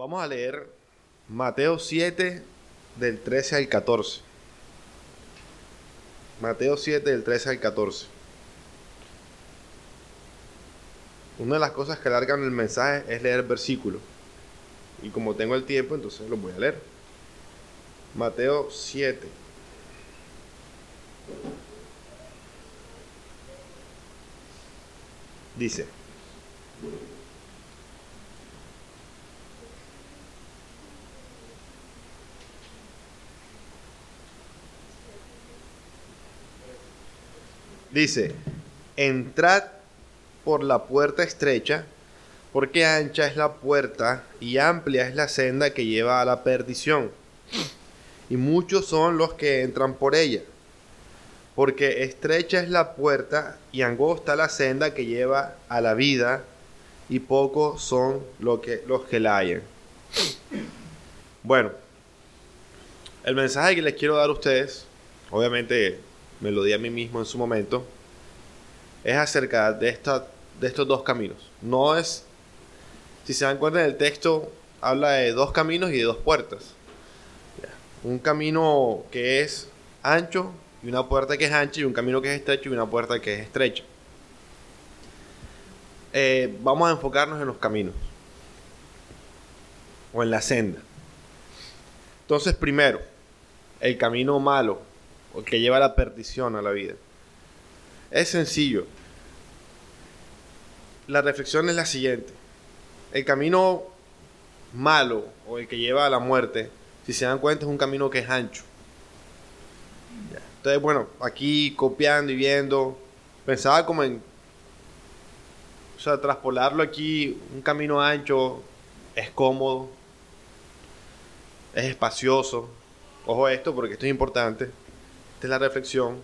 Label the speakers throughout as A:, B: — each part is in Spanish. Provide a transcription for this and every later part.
A: Vamos a leer Mateo 7 del 13 al 14. Mateo 7 del 13 al 14. Una de las cosas que alargan el mensaje es leer versículos. Y como tengo el tiempo, entonces lo voy a leer. Mateo 7. Dice. Dice, entrad por la puerta estrecha, porque ancha es la puerta y amplia es la senda que lleva a la perdición. Y muchos son los que entran por ella, porque estrecha es la puerta y angosta la senda que lleva a la vida, y pocos son los que, los que la hallan. Bueno, el mensaje que les quiero dar a ustedes, obviamente me lo di a mí mismo en su momento, es acerca de, esta, de estos dos caminos. No es, si se dan cuenta en el texto, habla de dos caminos y de dos puertas. Un camino que es ancho y una puerta que es ancha y un camino que es estrecho y una puerta que es estrecha. Eh, vamos a enfocarnos en los caminos o en la senda. Entonces, primero, el camino malo o que lleva a la perdición a la vida. Es sencillo. La reflexión es la siguiente. El camino malo o el que lleva a la muerte, si se dan cuenta, es un camino que es ancho. Entonces, bueno, aquí copiando y viendo, pensaba como en, o sea, traspolarlo aquí, un camino ancho, es cómodo, es espacioso. Ojo a esto porque esto es importante. Es la reflexión.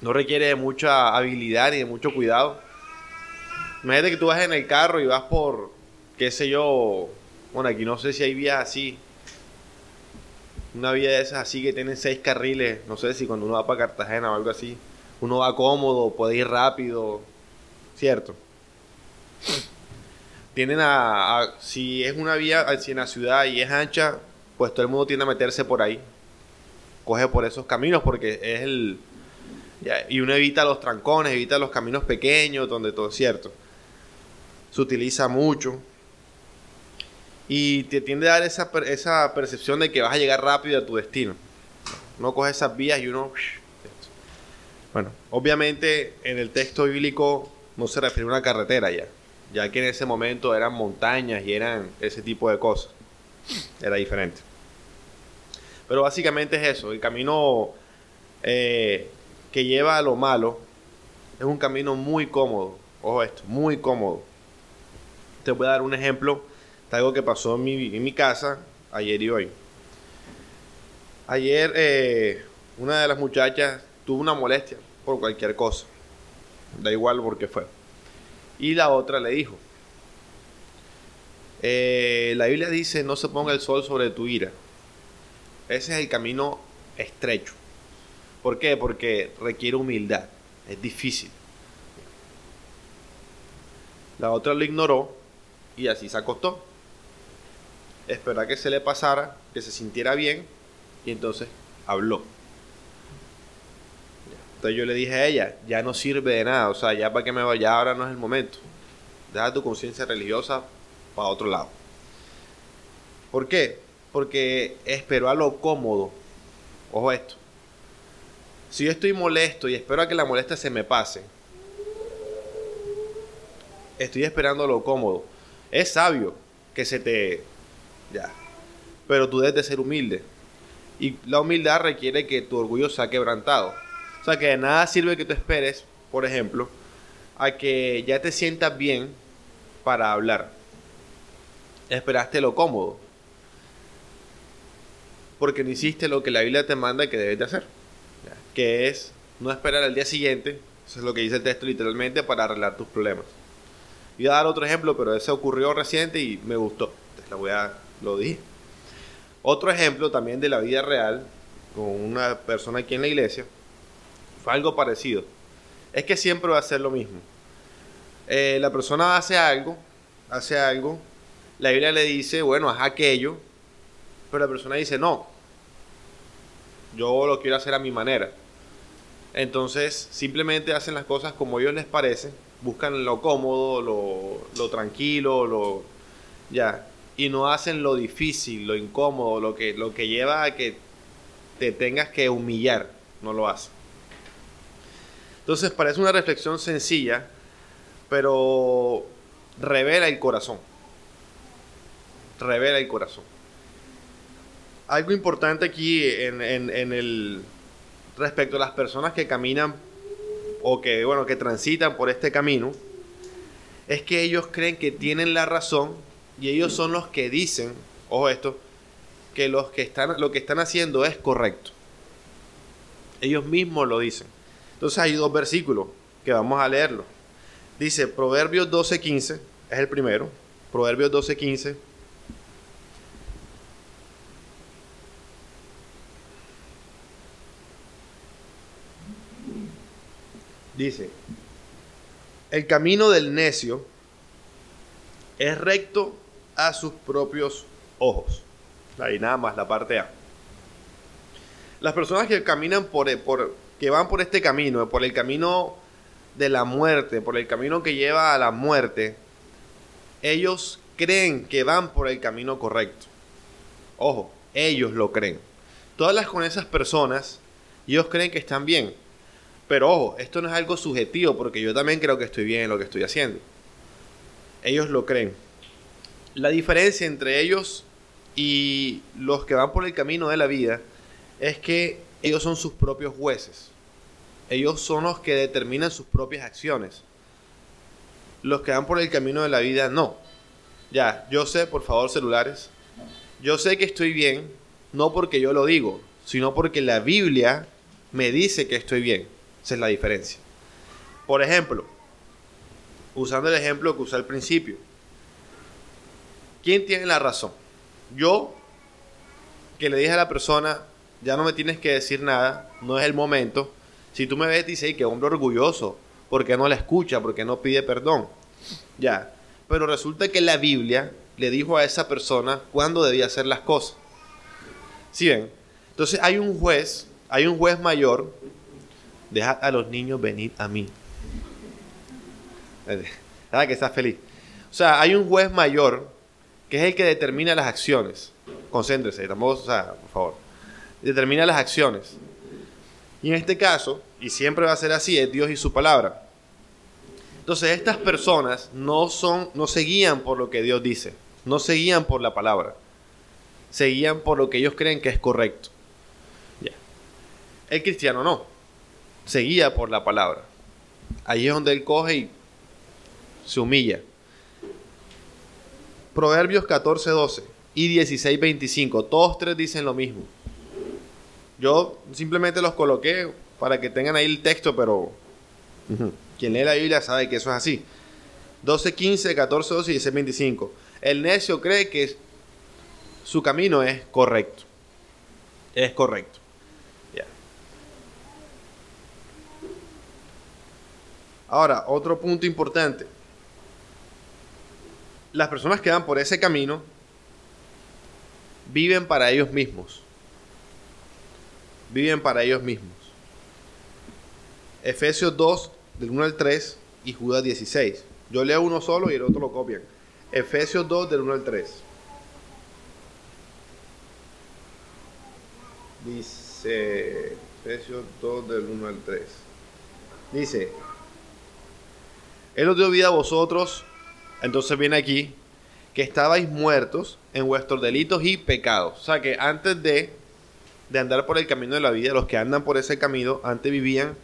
A: No requiere de mucha habilidad ni de mucho cuidado. Imagínate que tú vas en el carro y vas por, qué sé yo, bueno, aquí no sé si hay vías así. Una vía de esas así que tienen seis carriles. No sé si cuando uno va para Cartagena o algo así, uno va cómodo, puede ir rápido. ¿Cierto? Tienen a, si es una vía en la ciudad y es ancha, pues todo el mundo tiende a meterse por ahí coge por esos caminos porque es el... y uno evita los trancones, evita los caminos pequeños donde todo es cierto. Se utiliza mucho. Y te tiende a dar esa, esa percepción de que vas a llegar rápido a tu destino. Uno coge esas vías y uno... Bueno, obviamente en el texto bíblico no se refiere a una carretera ya, ya que en ese momento eran montañas y eran ese tipo de cosas. Era diferente. Pero básicamente es eso, el camino eh, que lleva a lo malo es un camino muy cómodo. Ojo esto, muy cómodo. Te voy a dar un ejemplo de algo que pasó en mi, en mi casa ayer y hoy. Ayer eh, una de las muchachas tuvo una molestia por cualquier cosa. Da igual por qué fue. Y la otra le dijo, eh, la Biblia dice, no se ponga el sol sobre tu ira. Ese es el camino estrecho. ¿Por qué? Porque requiere humildad. Es difícil. La otra lo ignoró y así se acostó. Esperó a que se le pasara, que se sintiera bien y entonces habló. Entonces yo le dije a ella, ya no sirve de nada, o sea, ya para que me vaya, ahora no es el momento. Deja tu conciencia religiosa para otro lado. ¿Por qué? Porque espero a lo cómodo. Ojo esto. Si yo estoy molesto y espero a que la molestia se me pase, estoy esperando lo cómodo. Es sabio que se te... Ya. Pero tú debes de ser humilde. Y la humildad requiere que tu orgullo sea quebrantado. O sea que de nada sirve que tú esperes, por ejemplo, a que ya te sientas bien para hablar. Esperaste lo cómodo porque no hiciste lo que la Biblia te manda que debes de hacer, que es no esperar al día siguiente, eso es lo que dice el texto literalmente, para arreglar tus problemas. Voy a dar otro ejemplo, pero ese ocurrió reciente y me gustó, entonces voy a, lo dije. Otro ejemplo también de la vida real, con una persona aquí en la iglesia, fue algo parecido. Es que siempre va a ser lo mismo. Eh, la persona hace algo, hace algo, la Biblia le dice, bueno, haz aquello, pero la persona dice, no, yo lo quiero hacer a mi manera. Entonces, simplemente hacen las cosas como a ellos les parece, buscan lo cómodo, lo, lo tranquilo, lo ya, y no hacen lo difícil, lo incómodo, lo que, lo que lleva a que te tengas que humillar, no lo hacen. Entonces, parece una reflexión sencilla, pero revela el corazón. Revela el corazón. Algo importante aquí en, el respecto a las personas que caminan o que, bueno, que transitan por este camino, es que ellos creen que tienen la razón y ellos son los que dicen, ojo esto, que, los que están, lo que están haciendo es correcto. Ellos mismos lo dicen. Entonces hay dos versículos que vamos a leerlo. Dice Proverbios 12:15, es el primero. Proverbios 12:15 Dice, el camino del necio es recto a sus propios ojos. Ahí nada más la parte A. Las personas que caminan por, por que van por este camino, por el camino de la muerte, por el camino que lleva a la muerte, ellos creen que van por el camino correcto. Ojo, ellos lo creen. Todas las con esas personas, ellos creen que están bien. Pero ojo, esto no es algo subjetivo porque yo también creo que estoy bien en lo que estoy haciendo. Ellos lo creen. La diferencia entre ellos y los que van por el camino de la vida es que ellos son sus propios jueces. Ellos son los que determinan sus propias acciones. Los que van por el camino de la vida no. Ya, yo sé, por favor, celulares. Yo sé que estoy bien, no porque yo lo digo, sino porque la Biblia me dice que estoy bien. Esa es la diferencia. Por ejemplo, usando el ejemplo que usé al principio, ¿quién tiene la razón? Yo, que le dije a la persona, ya no me tienes que decir nada, no es el momento. Si tú me ves y dices, que hombre orgulloso, porque no la escucha, porque no pide perdón. Ya. Pero resulta que la Biblia le dijo a esa persona cuándo debía hacer las cosas. ¿Sí ven? Entonces hay un juez, hay un juez mayor Deja a los niños venir a mí. Nada que estás feliz. O sea, hay un juez mayor que es el que determina las accionos. Concéntrese, tampoco, o sea, por favor. Determina las acciones. Y en este caso, y siempre va a ser así, es Dios y su palabra. Entonces, estas personas no son, no se guían por lo que Dios dice, no se guían por la palabra, se guían por lo que ellos creen que es correcto. Ya. El cristiano no seguía por la palabra. Ahí es donde él coge y se humilla. Proverbios 14, 12 y 16, 25. Todos tres dicen lo mismo. Yo simplemente los coloqué para que tengan ahí el texto, pero quien lee la Biblia sabe que eso es así. 12, 15, 14, 12 y 16, 25. El necio cree que su camino es correcto. Es correcto. Ahora, otro punto importante. Las personas que van por ese camino viven para ellos mismos. Viven para ellos mismos. Efesios 2, del 1 al 3 y Judas 16. Yo leo uno solo y el otro lo copian. Efesios 2, del 1 al 3. Dice, Efesios 2, del 1 al 3. Dice, él os dio vida a vosotros, entonces viene aquí, que estabais muertos en vuestros delitos y pecados. O sea que antes de, de andar por el camino de la vida, los que andan por ese camino, antes vivían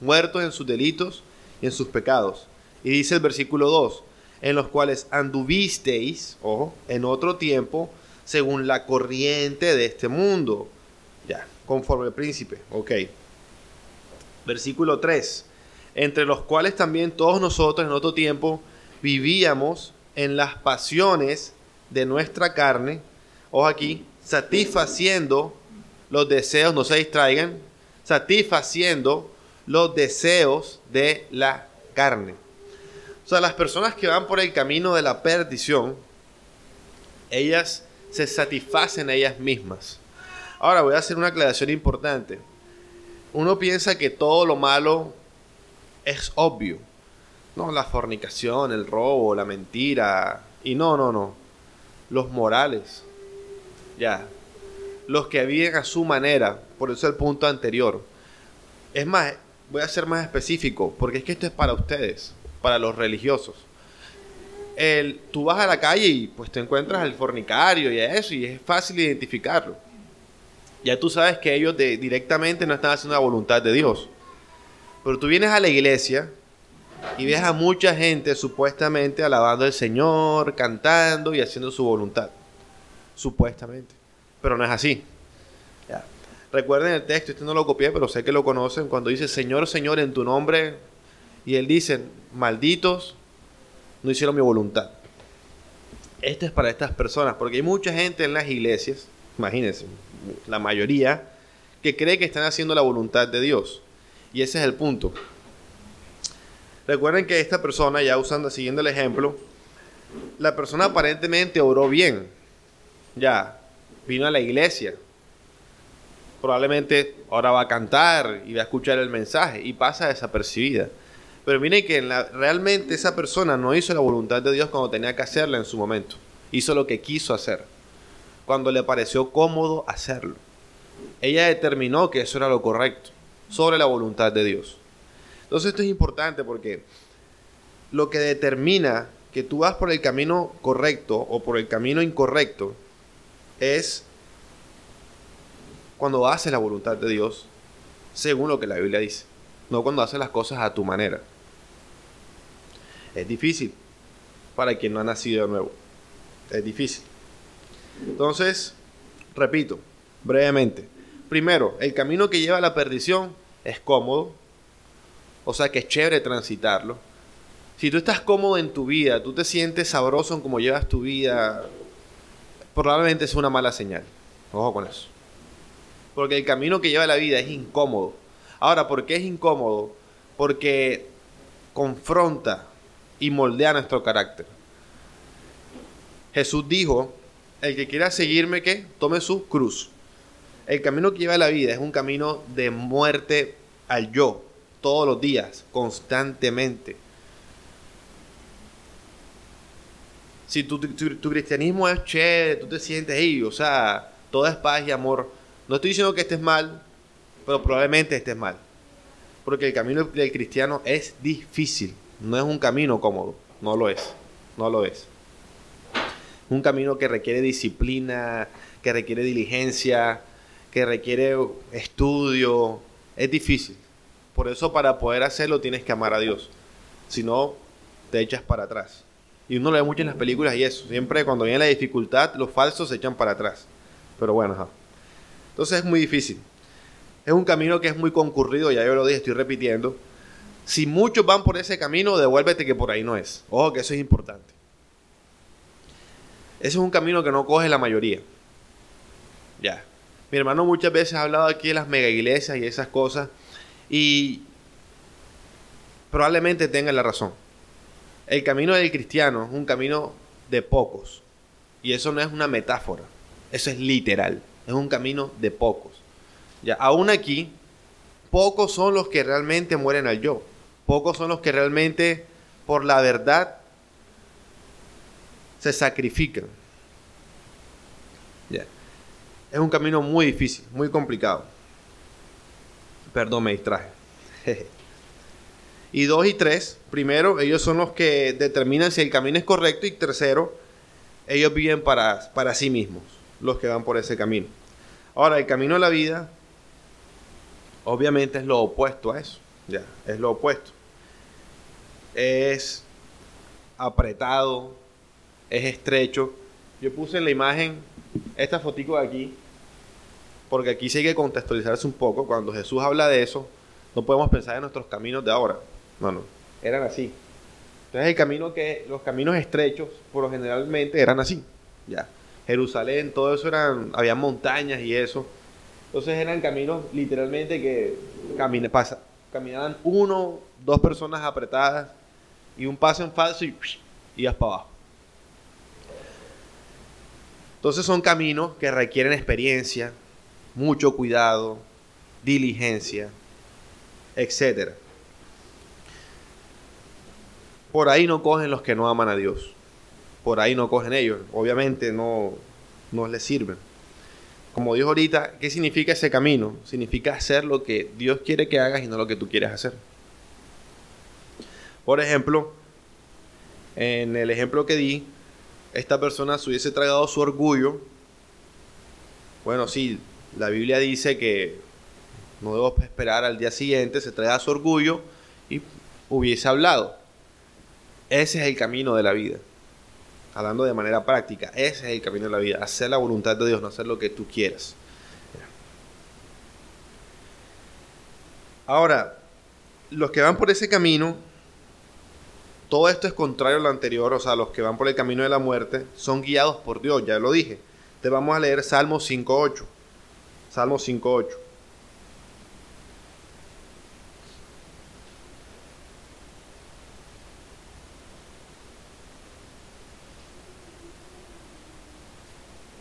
A: muertos en sus delitos y en sus pecados. Y dice el versículo 2, en los cuales anduvisteis, ojo, en otro tiempo, según la corriente de este mundo. Ya, conforme el príncipe. Ok. Versículo 3 entre los cuales también todos nosotros en otro tiempo vivíamos en las pasiones de nuestra carne, ojo aquí, satisfaciendo los deseos, no se distraigan, satisfaciendo los deseos de la carne. O sea, las personas que van por el camino de la perdición Ellas se satisfacen a ellas mismas. Ahora voy a hacer una aclaración importante. Uno piensa que todo lo malo es obvio. No, la fornicación, el robo, la mentira. Y no, no, no. Los morales. Ya. Los que viven a su manera. Por eso el punto anterior. Es más, voy a ser más específico. Porque es que esto es para ustedes. Para los religiosos. El, tú vas a la calle y pues te encuentras al fornicario y a eso. Y es fácil identificarlo. Ya tú sabes que ellos directamente no están haciendo la voluntad de Dios. Pero tú vienes a la iglesia y ves a mucha gente supuestamente alabando al Señor, cantando y haciendo su voluntad. Supuestamente. Pero no es así. Recuerden el texto, este no lo copié, pero sé que lo conocen, cuando dice Señor, Señor, en tu nombre, y él dice, malditos, no hicieron mi voluntad. Este es para estas personas, porque hay mucha gente en las iglesias, imagínense, la mayoría, que cree que están haciendo la voluntad de Dios. Y ese es el punto. Recuerden que esta persona, ya usando, siguiendo el ejemplo, la persona aparentemente oró bien. Ya, vino a la iglesia. Probablemente ahora va a cantar y va a escuchar el mensaje y pasa desapercibida. Pero miren que realmente esa persona no hizo la voluntad de Dios cuando tenía que hacerla en su momento. Hizo lo que quiso hacer. Cuando le pareció cómodo hacerlo. Ella determinó que eso era lo correcto sobre la voluntad de Dios. Entonces esto es importante porque lo que determina que tú vas por el camino correcto o por el camino incorrecto es cuando haces la voluntad de Dios según lo que la Biblia dice, no cuando haces las cosas a tu manera. Es difícil para quien no ha nacido de nuevo. Es difícil. Entonces, repito, brevemente, Primero, el camino que lleva a la perdición es cómodo, o sea que es chévere transitarlo. Si tú estás cómodo en tu vida, tú te sientes sabroso en cómo llevas tu vida, probablemente es una mala señal. Ojo con eso. Porque el camino que lleva a la vida es incómodo. Ahora, ¿por qué es incómodo? Porque confronta y moldea nuestro carácter. Jesús dijo, el que quiera seguirme, que tome su cruz. El camino que lleva a la vida es un camino de muerte al yo, todos los días, constantemente. Si tu, cristianismo es chévere, tú te sientes ahí, o sea, todo es paz y amor. No estoy diciendo que estés mal, pero probablemente estés mal. Porque el camino del cristiano es difícil, no es un camino cómodo, no lo es, no lo es. Un camino que requiere disciplina, que requiere diligencia, que requiere estudio, es difícil. Por eso para poder hacerlo tienes que amar a Dios. Si no, te echas para atrás. Y uno lo ve mucho en las películas y eso. Siempre cuando viene la dificultad, los falsos se echan para atrás. Pero bueno, Entonces es muy difícil. Es un camino que es muy concurrido, ya yo lo dije, estoy repitiendo. Si muchos van por ese camino, devuélvete que por ahí no es. Ojo que eso es importante. Ese es un camino que no coge la mayoría. Ya. Mi hermano muchas veces ha hablado aquí de las mega iglesias y esas cosas y probablemente tenga la razón. El camino del cristiano es un camino de pocos y eso no es una metáfora, eso es literal, es un camino de pocos. Ya, aún aquí, pocos son los que realmente mueren al yo, pocos son los que realmente por la verdad se sacrifican. Es un camino muy difícil, muy complicado. Perdón, me distraje. y dos y tres, primero, ellos son los que determinan si el camino es correcto y tercero, ellos viven para, para sí mismos, los que van por ese camino. Ahora, el camino de la vida, obviamente es lo opuesto a eso, ya, es lo opuesto. Es apretado, es estrecho. Yo puse en la imagen esta fotico de aquí, porque aquí sí hay que contextualizarse un poco. Cuando Jesús habla de eso, no podemos pensar en nuestros caminos de ahora. No, no. Eran así. Entonces el camino que, los caminos estrechos, por lo generalmente eran así. Ya. Jerusalén, todo eso eran, había montañas y eso. Entonces eran caminos literalmente que camine, pasa, caminaban uno, dos personas apretadas y un paso en falso y ibas para abajo. Entonces son caminos que requieren experiencia, mucho cuidado, diligencia, etc. Por ahí no cogen los que no aman a Dios. Por ahí no cogen ellos. Obviamente no, no les sirven. Como dijo ahorita, ¿qué significa ese camino? Significa hacer lo que Dios quiere que hagas y no lo que tú quieres hacer. Por ejemplo, en el ejemplo que di, esta persona se hubiese tragado su orgullo. Bueno, sí, la Biblia dice que no debo esperar al día siguiente, se traga su orgullo y hubiese hablado. Ese es el camino de la vida. Hablando de manera práctica, ese es el camino de la vida. Hacer la voluntad de Dios, no hacer lo que tú quieras. Ahora, los que van por ese camino todo esto es contrario a lo anterior, o sea, los que van por el camino de la muerte son guiados por Dios, ya lo dije. Te vamos a leer Salmo 5.8. Salmo 5.8.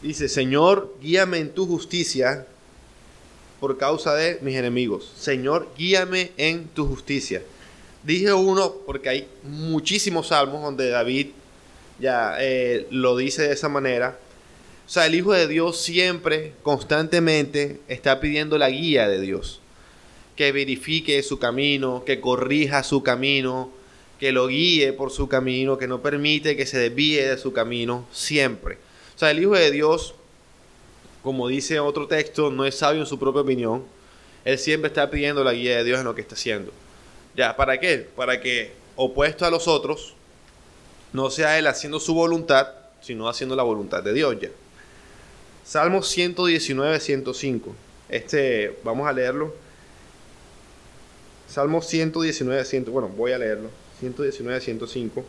A: Dice, Señor, guíame en tu justicia por causa de mis enemigos. Señor, guíame en tu justicia. Dije uno porque hay muchísimos salmos donde David ya eh, lo dice de esa manera. O sea, el Hijo de Dios siempre, constantemente, está pidiendo la guía de Dios. Que verifique su camino, que corrija su camino, que lo guíe por su camino, que no permite que se desvíe de su camino, siempre. O sea, el Hijo de Dios, como dice otro texto, no es sabio en su propia opinión. Él siempre está pidiendo la guía de Dios en lo que está haciendo. ¿Ya? ¿Para qué? Para que, opuesto a los otros, no sea él haciendo su voluntad, sino haciendo la voluntad de Dios ya. Salmo 119, 105. Este, vamos a leerlo. Salmo 119, 100, bueno, voy a leerlo. 119, 105.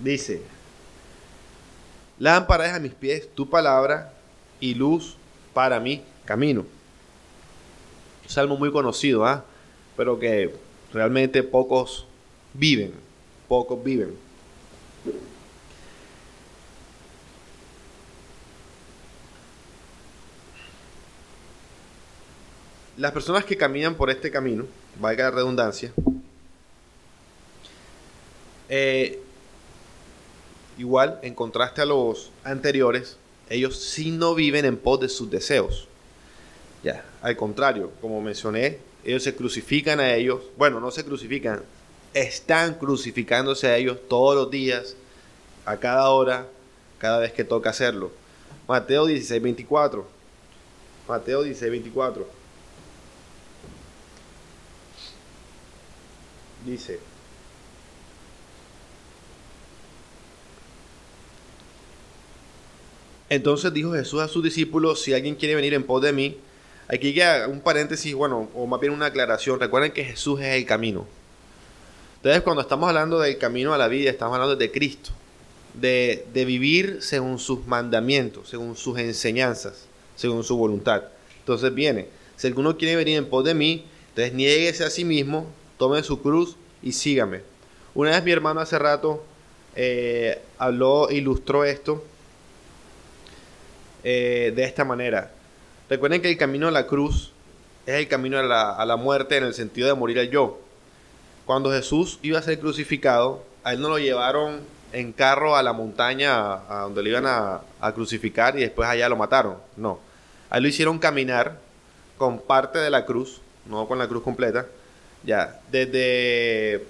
A: Dice, lámpara es a mis pies tu palabra y luz para mí camino. salmo muy conocido, ¿ah? pero que realmente pocos viven, pocos viven. Las personas que caminan por este camino, valga la redundancia, eh, igual, en contraste a los anteriores, ellos sí no viven en pos de sus deseos. Ya, al contrario, como mencioné, ellos se crucifican a ellos. Bueno, no se crucifican, están crucificándose a ellos todos los días, a cada hora, cada vez que toca hacerlo. Mateo 16, 24. Mateo 16, 24. Dice. Entonces dijo Jesús a sus discípulos, si alguien quiere venir en pos de mí, Aquí queda un paréntesis, bueno, o más bien una aclaración. Recuerden que Jesús es el camino. Entonces, cuando estamos hablando del camino a la vida, estamos hablando de Cristo, de, vivir según sus mandamientos, según sus enseñanzas, según su voluntad. Entonces viene, si alguno quiere venir en pos de mí, entonces niéguese a sí mismo, tome su cruz y sígame. Una vez mi hermano hace rato eh, habló, ilustró esto eh, de esta manera. Recuerden que el camino a la cruz es el camino a la, muerte en el sentido de morir al yo. Cuando Jesús iba a ser crucificado, a él no lo llevaron en carro a la montaña a, donde le iban a, crucificar y después allá lo mataron. No. A él lo hicieron caminar con parte de la cruz, no con la cruz completa, ya, desde,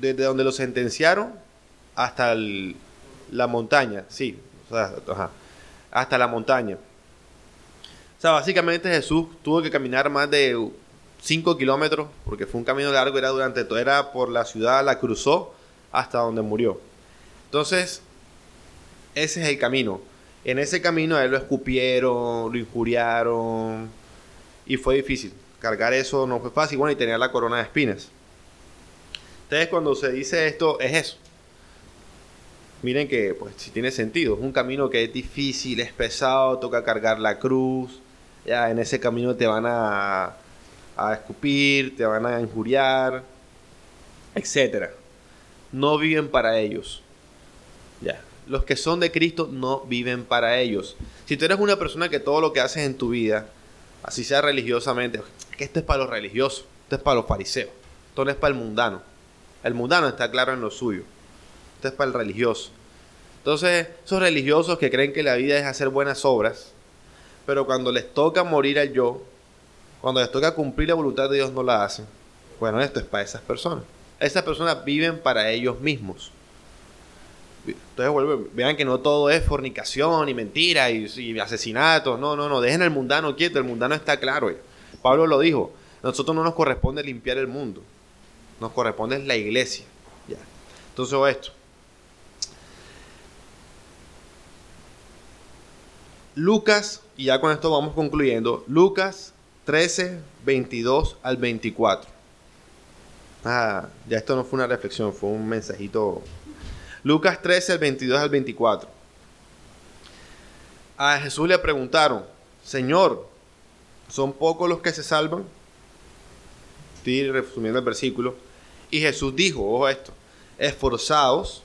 A: desde donde lo sentenciaron hasta la montaña, sí, hasta la montaña. Sea, básicamente Jesús tuvo que caminar más de 5 kilómetros, porque fue un camino largo, era durante todo, era por la ciudad, la cruzó hasta donde murió. Entonces, ese es el camino. En ese camino a él lo escupieron, lo injuriaron, y fue difícil. Cargar eso no fue fácil, bueno, y tenía la corona de espinas. Entonces, cuando se dice esto, es eso. Miren que, pues, si tiene sentido. Es un camino que es difícil, es pesado, toca cargar la cruz, ya en ese camino te van a, a escupir, te van a injuriar, etc. no viven para ellos. Ya. Los que son de Cristo no viven para ellos. Si tú eres una persona que todo lo que haces en tu vida, así sea religiosamente, que esto es para los religiosos, esto es para los fariseos, esto no es para el mundano. El mundano está claro en lo suyo. Esto es para el religioso. Entonces, esos religiosos que creen que la vida es hacer buenas obras, pero cuando les toca morir al yo, cuando les toca cumplir la voluntad de Dios, no la hacen. Bueno, esto es para esas personas. Esas personas viven para ellos mismos. Entonces, vean que no todo es fornicación y mentira y, asesinatos. No, no, no. Dejen el mundano quieto. El mundano está claro. Pablo lo dijo. nosotros no nos corresponde limpiar el mundo. Nos corresponde la iglesia. Ya. Entonces, esto. Lucas, y ya con esto vamos concluyendo. Lucas 13, 22 al 24. Ah, ya esto no fue una reflexión, fue un mensajito. Lucas 13, el 22 al 24. A Jesús le preguntaron, Señor, ¿son pocos los que se salvan? Estoy resumiendo el versículo. Y Jesús dijo, ojo esto, esforzados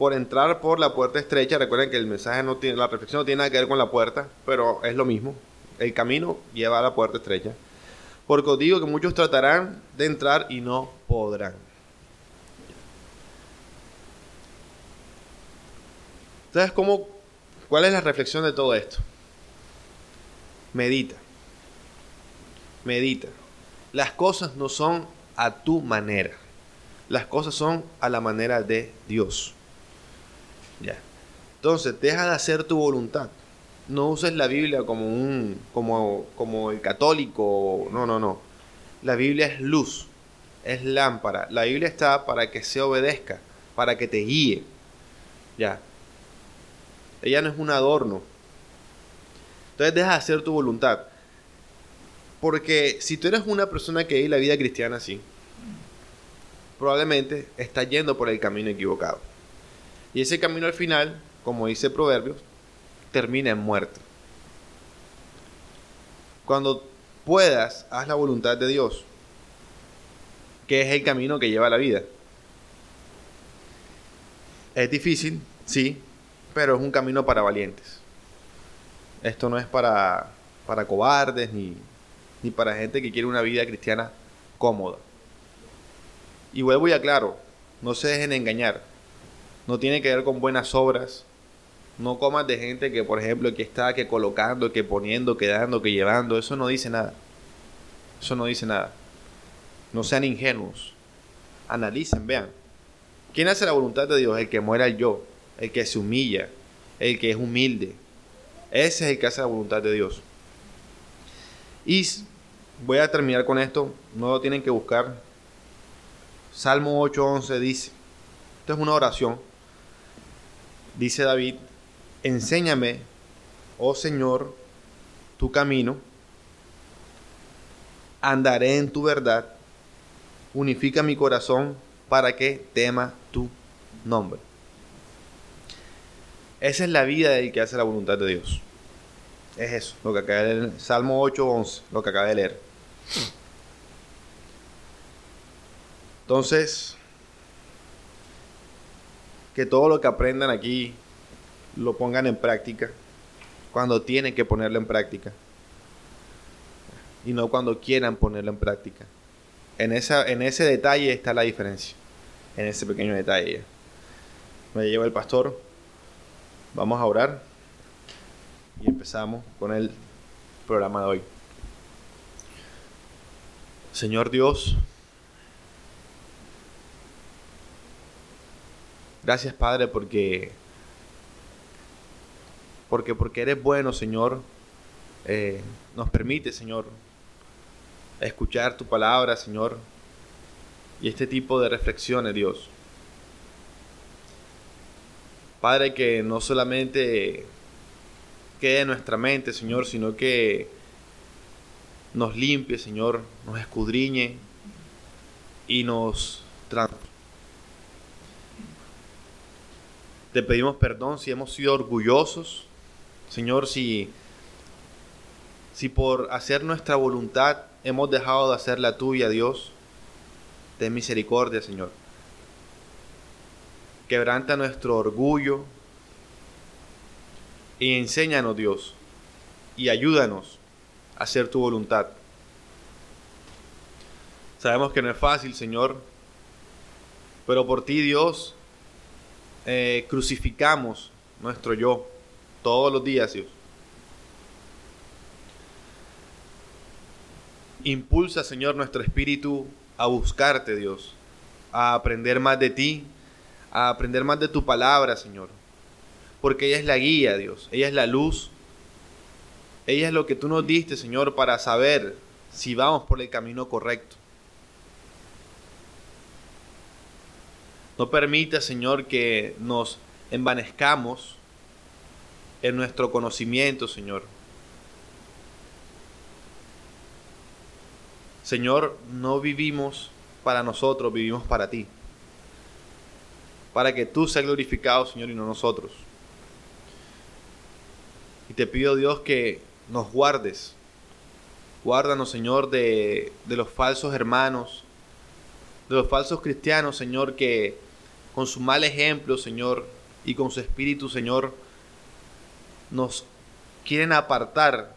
A: por entrar por la puerta estrecha. Recuerden que el mensaje no tiene, la reflexión no tiene nada que ver con la puerta, pero es lo mismo. El camino lleva a la puerta estrecha. Porque os digo que muchos tratarán de entrar y no podrán. Entonces, ¿cómo, ¿cuál es la reflexión de todo esto? Medita. Medita. Las cosas no son a tu manera. Las cosas son a la manera de Dios. Ya. Entonces, deja de hacer tu voluntad no uses la Biblia como un como, como el católico, no, no, no. La Biblia es luz, es lámpara. La Biblia está para que se obedezca, para que te guíe. Ya. Ella no es un adorno. Entonces deja de hacer tu voluntad. Porque si tú eres una persona que vive la vida cristiana así, probablemente estás yendo por el camino equivocado. Y ese camino al final, como dice Proverbios, termina en muerte. Cuando puedas, haz la voluntad de Dios, que es el camino que lleva a la vida. Es difícil, sí, pero es un camino para valientes. Esto no es para, para cobardes ni, ni para gente que quiere una vida cristiana cómoda. Y vuelvo y aclaro, no se dejen engañar. No tiene que ver con buenas obras, no comas de gente que, por ejemplo, que está que colocando, que poniendo, que dando, que llevando. Eso no dice nada. Eso no dice nada. No sean ingenuos. Analicen, vean. ¿Quién hace la voluntad de Dios? El que muera el yo, el que se humilla, el que es humilde. Ese es el que hace la voluntad de Dios. Y voy a terminar con esto. No lo tienen que buscar. Salmo 8:11 dice, esto es una oración. Dice David, enséñame, oh Señor, tu camino, andaré en tu verdad, unifica mi corazón para que tema tu nombre. Esa es la vida del que hace la voluntad de Dios. Es eso, lo que acaba de leer, Salmo 8, 11, lo que acaba de leer. Entonces, que todo lo que aprendan aquí lo pongan en práctica cuando tienen que ponerlo en práctica y no cuando quieran ponerlo en práctica. En, esa, en ese detalle está la diferencia, en ese pequeño detalle. Me lleva el pastor, vamos a orar y empezamos con el programa de hoy. Señor Dios, gracias Padre porque porque porque eres bueno, Señor, eh, nos permite, Señor, escuchar tu palabra, Señor, y este tipo de reflexiones, Dios. Padre, que no solamente quede en nuestra mente, Señor, sino que nos limpie, Señor, nos escudriñe y nos transforme. Te pedimos perdón si hemos sido orgullosos, Señor, si, si por hacer nuestra voluntad hemos dejado de hacer la tuya, Dios, ten misericordia, Señor. quebranta nuestro orgullo y enséñanos, Dios, y ayúdanos a hacer tu voluntad. Sabemos que no es fácil, Señor, pero por ti, Dios, eh, crucificamos nuestro yo todos los días, Dios. Impulsa, Señor, nuestro espíritu a buscarte, Dios, a aprender más de ti, a aprender más de tu palabra, Señor. Porque ella es la guía, Dios, ella es la luz, ella es lo que tú nos diste, Señor, para saber si vamos por el camino correcto. No permita, Señor, que nos envanezcamos en nuestro conocimiento, Señor. Señor, no vivimos para nosotros, vivimos para ti. Para que tú seas glorificado, Señor, y no nosotros. Y te pido, Dios, que nos guardes. Guárdanos, Señor, de, de los falsos hermanos, de los falsos cristianos, Señor, que con su mal ejemplo, Señor, y con su espíritu, Señor, nos quieren apartar,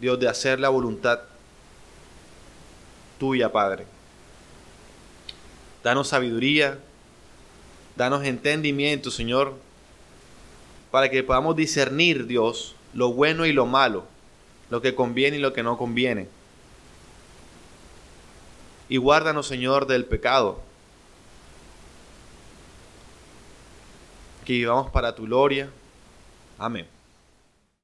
A: Dios, de hacer la voluntad tuya, Padre. Danos sabiduría, danos entendimiento, Señor, para que podamos discernir, Dios, lo bueno y lo malo, lo que conviene y lo que no conviene. Y guárdanos, Señor, del pecado. Que vivamos para tu gloria. Amén.